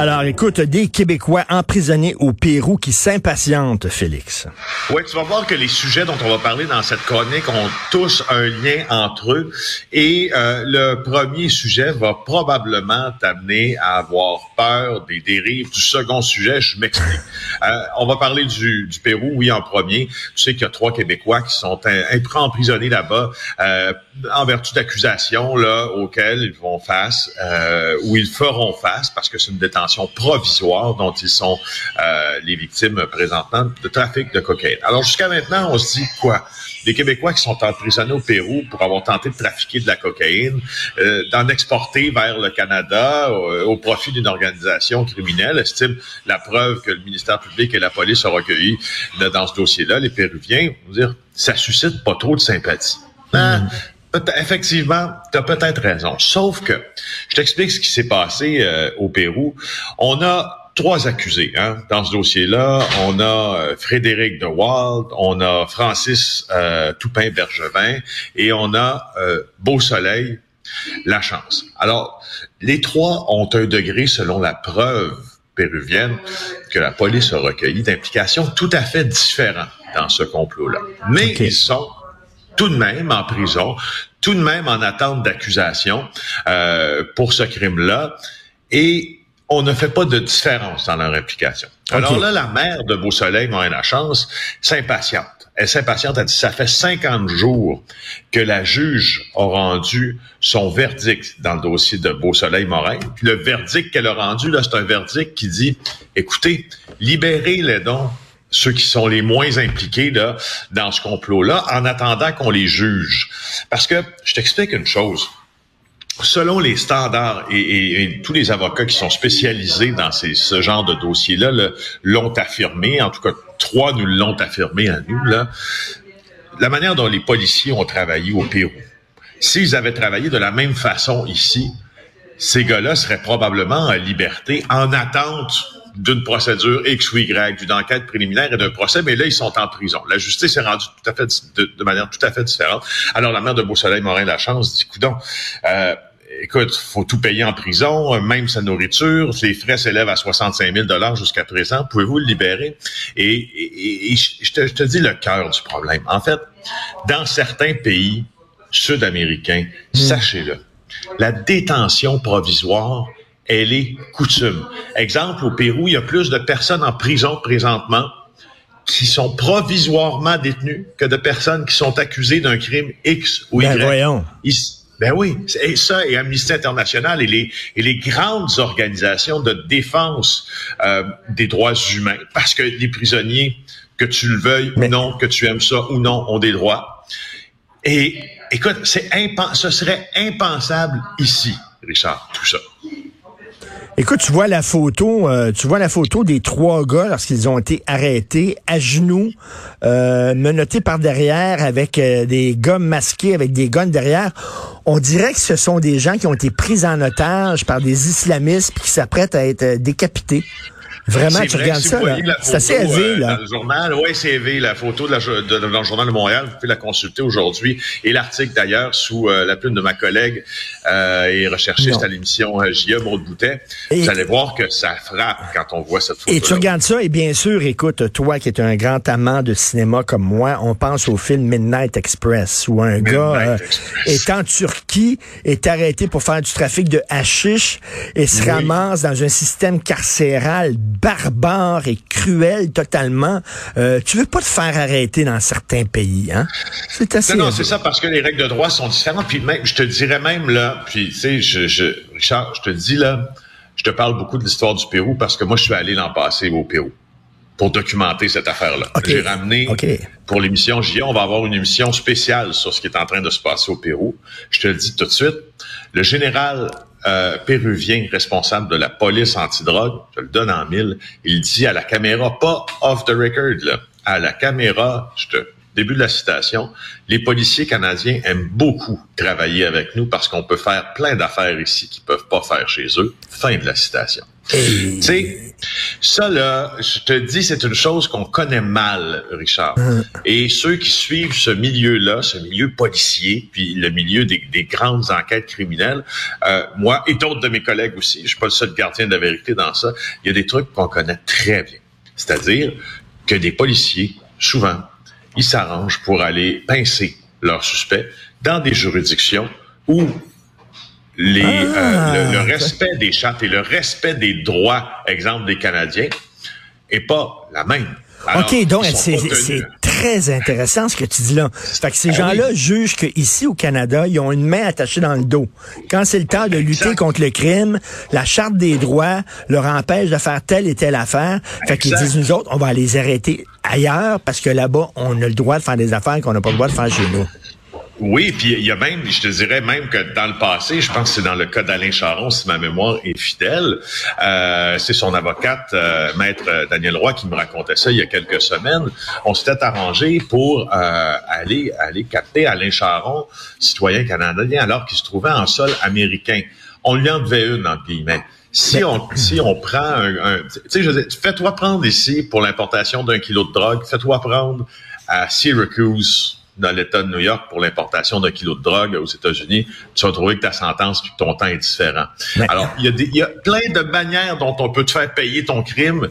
Alors, écoute, des Québécois emprisonnés au Pérou qui s'impatientent, Félix. Oui, tu vas voir que les sujets dont on va parler dans cette chronique ont tous un lien entre eux. Et euh, le premier sujet va probablement t'amener à avoir peur des dérives du second sujet. Je m'explique. Euh, on va parler du, du, Pérou, oui, en premier. Tu sais qu'il y a trois Québécois qui sont emprisonnés là-bas euh, en vertu d'accusations là auxquelles ils vont face, euh, ou ils feront face, parce que c'est une détention provisoire dont ils sont euh, les victimes présentement de trafic de cocaïne. Alors jusqu'à maintenant, on se dit quoi? Des Québécois qui sont emprisonnés au Pérou pour avoir tenté de trafiquer de la cocaïne, euh, d'en exporter vers le Canada au, profit d'une organisation criminelle, estime la preuve que le ministère public et la police ont recueilli dans ce dossier-là, les Péruviens, dire, ça suscite pas trop de sympathie. Hein? Effectivement, tu as peut-être raison. Sauf que, je t'explique ce qui s'est passé euh, au Pérou. On a trois accusés hein, dans ce dossier-là. On a euh, Frédéric de Wald, on a Francis euh, Toupin-Bergevin et on a euh, Beau Soleil La Chance. Alors, les trois ont un degré, selon la preuve péruvienne, que la police a recueilli d'implications tout à fait différentes dans ce complot-là. Mais ils sont tout de même en prison, tout de même en attente d'accusation euh, pour ce crime-là. Et on ne fait pas de différence dans leur implication. Alors là, la mère de Beausoleil, Morin La Chance, s'impatiente. Elle s'impatiente, elle dit, ça fait 50 jours que la juge a rendu son verdict dans le dossier de Beausoleil Morin. Puis le verdict qu'elle a rendu, là, c'est un verdict qui dit, écoutez, libérez les dons ceux qui sont les moins impliqués là, dans ce complot-là, en attendant qu'on les juge. Parce que, je t'explique une chose. Selon les standards et, tous les avocats qui sont spécialisés dans ce genre de dossiers-là l'ont affirmé, en tout cas trois nous l'ont affirmé à nous, là, la manière dont les policiers ont travaillé au Pérou, s'ils avaient travaillé de la même façon ici, ces gars-là seraient probablement en liberté en attente d'une procédure X ou Y, d'une enquête préliminaire et d'un procès, mais là, ils sont en prison. La justice est rendue de, manière tout à fait différente. Alors, la mère de Beausoleil Morin la chance dit, coudon, euh, écoute, faut tout payer en prison, même sa nourriture, les frais s'élèvent à 65 000 dollars jusqu'à présent. Pouvez-vous le libérer? Et, je, te, je te dis le cœur du problème. En fait, dans certains pays sud-américains, hmm. sachez-le, la détention provisoire elle est coutume. Exemple, au Pérou, il y a plus de personnes en prison présentement qui sont provisoirement détenues que de personnes qui sont accusées d'un crime X ou Y. Ben voyons. Ben oui, et ça et Amnesty International et les, et les grandes organisations de défense euh, des droits humains, parce que les prisonniers, que tu le veuilles ou non, que tu aimes ça ou non, ont des droits. Et écoute, c'est ce serait impensable ici, Richard, tout ça. Écoute, tu vois la photo, euh, tu vois la photo des trois gars lorsqu'ils ont été arrêtés à genoux, euh, menottés par derrière avec euh, des gommes masqués, avec des guns derrière. On dirait que ce sont des gens qui ont été pris en otage par des islamistes qui s'apprêtent à être décapités. Vraiment, tu regardes ça, C'est assez élevé, euh, là. Dans le journal, oui, c'est élevé. La photo de la, de, dans le journal de Montréal, vous pouvez la consulter aujourd'hui. Et l'article, d'ailleurs, sous euh, la plume de ma collègue euh, et recherchiste à l'émission euh, J.E. Maud Boutet. vous allez voir que ça frappe quand on voit cette photo. Et tu regardes ça, et bien sûr, écoute, toi qui es un grand amant de cinéma comme moi, on pense au film Midnight Express, où un gars est en Turquie, est arrêté pour faire du trafic de hashish et se ramasse dans un système carcéral barbare et cruel totalement. Euh, tu veux pas te faire arrêter dans certains pays, hein? C'est assez. Non, non c'est ça parce que les règles de droit sont différentes. Puis même, je te dirais même là, puis tu sais, je, je, Richard, je te dis là, je te parle beaucoup de l'histoire du Pérou parce que moi, je suis allé l'an passé au Pérou pour documenter cette affaire-là. J'ai ramené pour l'émission J, on va avoir une émission spéciale sur ce qui est en train de se passer au Pérou. Je te le dis tout de suite. Le général euh, péruvien responsable de la police antidrogue, je le donne en mille, il dit à la caméra, pas off the record, là, à la caméra, je te début de la citation, les policiers canadiens aiment beaucoup travailler avec nous parce qu'on peut faire plein d'affaires ici qu'ils peuvent pas faire chez eux. Fin de la citation. Tu sais, ça là, je te dis, c'est une chose qu'on connaît mal, Richard. Hum. Et ceux qui suivent ce milieu-là, ce milieu policier, puis le milieu des, grandes enquêtes criminelles, euh, moi et d'autres de mes collègues aussi, je suis pas le seul gardien de la vérité dans ça, il y a des trucs qu'on connaît très bien. C'est-à-dire que des policiers, souvent, ils s'arrangent pour aller pincer leurs suspects dans des juridictions où les, euh, ah, le, respect des chartes et le respect des droits, exemple des Canadiens, est pas la même. OK, donc c'est très intéressant ce que tu dis là. Fait que ces ben gens-là jugent qu'ici au Canada, ils ont une main attachée dans le dos. Quand c'est le temps de lutter contre le crime, la charte des droits leur empêche de faire telle et telle affaire. Fait qu'ils disent, nous autres, on va les arrêter ailleurs parce que là-bas, on a le droit de faire des affaires qu'on n'a pas le droit de faire chez nous. Oui, puis il y a même, je te dirais même que dans le passé, je pense que c'est dans le cas d'Alain Charon, si ma mémoire est fidèle, euh, c'est son avocate, euh, maître Daniel Roy, qui me racontait ça il y a quelques semaines. On s'était arrangé pour euh, aller aller capter Alain Charon, citoyen canadien, alors qu'il se trouvait en sol américain. On lui en devait une, entre guillemets. Si on, si on prend un, tu sais, je fais-toi prendre ici pour l'importation d'un kilo de drogue, fais-toi prendre à Syracuse, dans l'État de New York pour l'importation d'un kilo de drogue aux États-Unis, tu vas trouver que ta sentence puis que ton temps est différent. Alors, il y, a il y a plein de manières dont on peut te faire payer ton crime.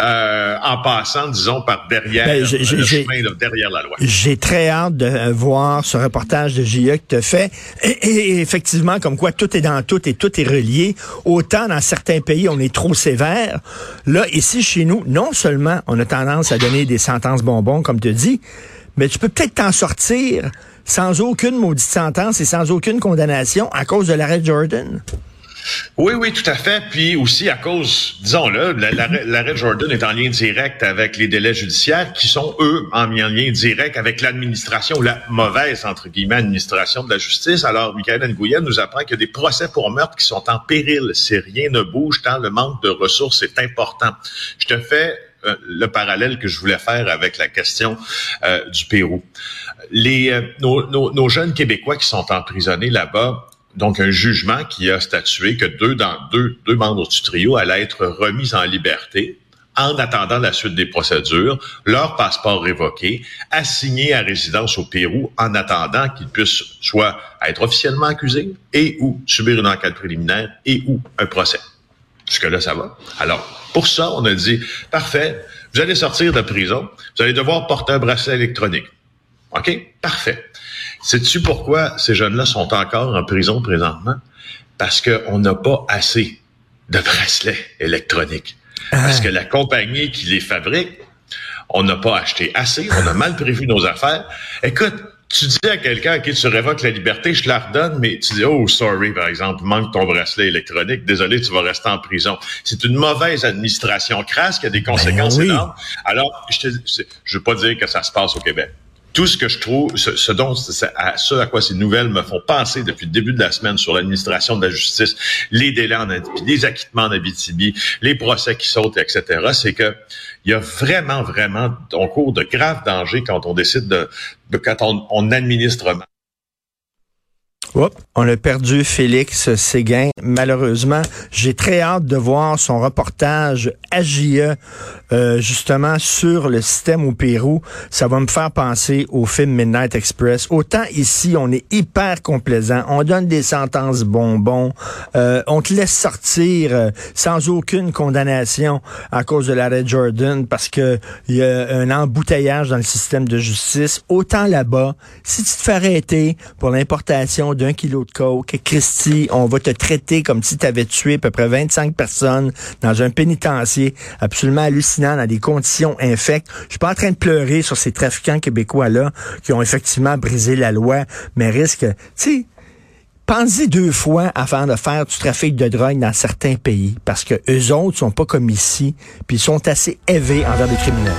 Euh, en passant, disons, par derrière ben, le chemin, derrière la loi. J'ai très hâte de voir ce reportage de JE que tu fait. Et, effectivement, comme quoi tout est dans tout et tout est relié. Autant dans certains pays, on est trop sévère. Là, ici, chez nous, non seulement on a tendance à donner des sentences bonbons, comme tu dis, mais tu peux peut-être t'en sortir sans aucune maudite sentence et sans aucune condamnation à cause de l'arrêt Jordan. Oui, oui, tout à fait. Puis aussi à cause, disons-le, l'arrêt Jordan est en lien direct avec les délais judiciaires qui sont, eux, en lien direct avec l'administration, la mauvaise, entre guillemets, administration de la justice. Alors, Michael Nguyen nous apprend qu'il y a des procès pour meurtre qui sont en péril si rien ne bouge tant le manque de ressources est important. Je te fais euh, le parallèle que je voulais faire avec la question euh, du Pérou. Les, euh, nos, nos, nos, jeunes Québécois qui sont emprisonnés là-bas, donc un jugement qui a statué que deux, dans, deux, deux membres du trio allaient être remis en liberté en attendant la suite des procédures, leur passeport révoqué, assignés à résidence au Pérou en attendant qu'ils puissent soit être officiellement accusés et ou subir une enquête préliminaire et ou un procès. Jusque-là, ça va. Alors, pour ça, on a dit, parfait, vous allez sortir de prison, vous allez devoir porter un bracelet électronique. OK? Parfait. Sais-tu pourquoi ces jeunes-là sont encore en prison présentement? Parce qu'on n'a pas assez de bracelets électroniques. Parce ah. que la compagnie qui les fabrique, on n'a pas acheté assez, on a mal prévu nos affaires. Écoute, tu dis à quelqu'un à qui tu révoques la liberté, je te la redonne, mais tu dis, oh, sorry, par exemple, manque ton bracelet électronique, désolé, tu vas rester en prison. C'est une mauvaise administration crasse qui a des conséquences ben énormes. Alors, je ne veux pas dire que ça se passe au Québec tout ce que je trouve, ce, dont, ce à quoi ces nouvelles me font penser depuis le début de la semaine sur l'administration de la justice, les délais en les acquittements en Abitibi, les procès qui sautent, etc., c'est que il y a vraiment, vraiment, on court de graves dangers quand on décide de, de quand on, on administre mal on a perdu Félix Séguin, malheureusement. J'ai très hâte de voir son reportage AGE, euh, justement, sur le système au Pérou. Ça va me faire penser au film Midnight Express. Autant ici, on est hyper complaisant. On donne des sentences bonbons. Euh, on te laisse sortir euh, sans aucune condamnation à cause de l'arrêt Jordan parce que il y a un embouteillage dans le système de justice. Autant là-bas, si tu te fais arrêter pour l'importation kilo de coke. Christy, on va te traiter comme si tu avais tué à peu près 25 personnes dans un pénitencier absolument hallucinant, dans des conditions infectes. Je suis pas en train de pleurer sur ces trafiquants québécois-là qui ont effectivement brisé la loi, mais risquent, tu sais, Pensez deux fois avant de faire du trafic de drogue dans certains pays, parce que eux autres sont pas comme ici, puis ils sont assez élevés envers des criminels.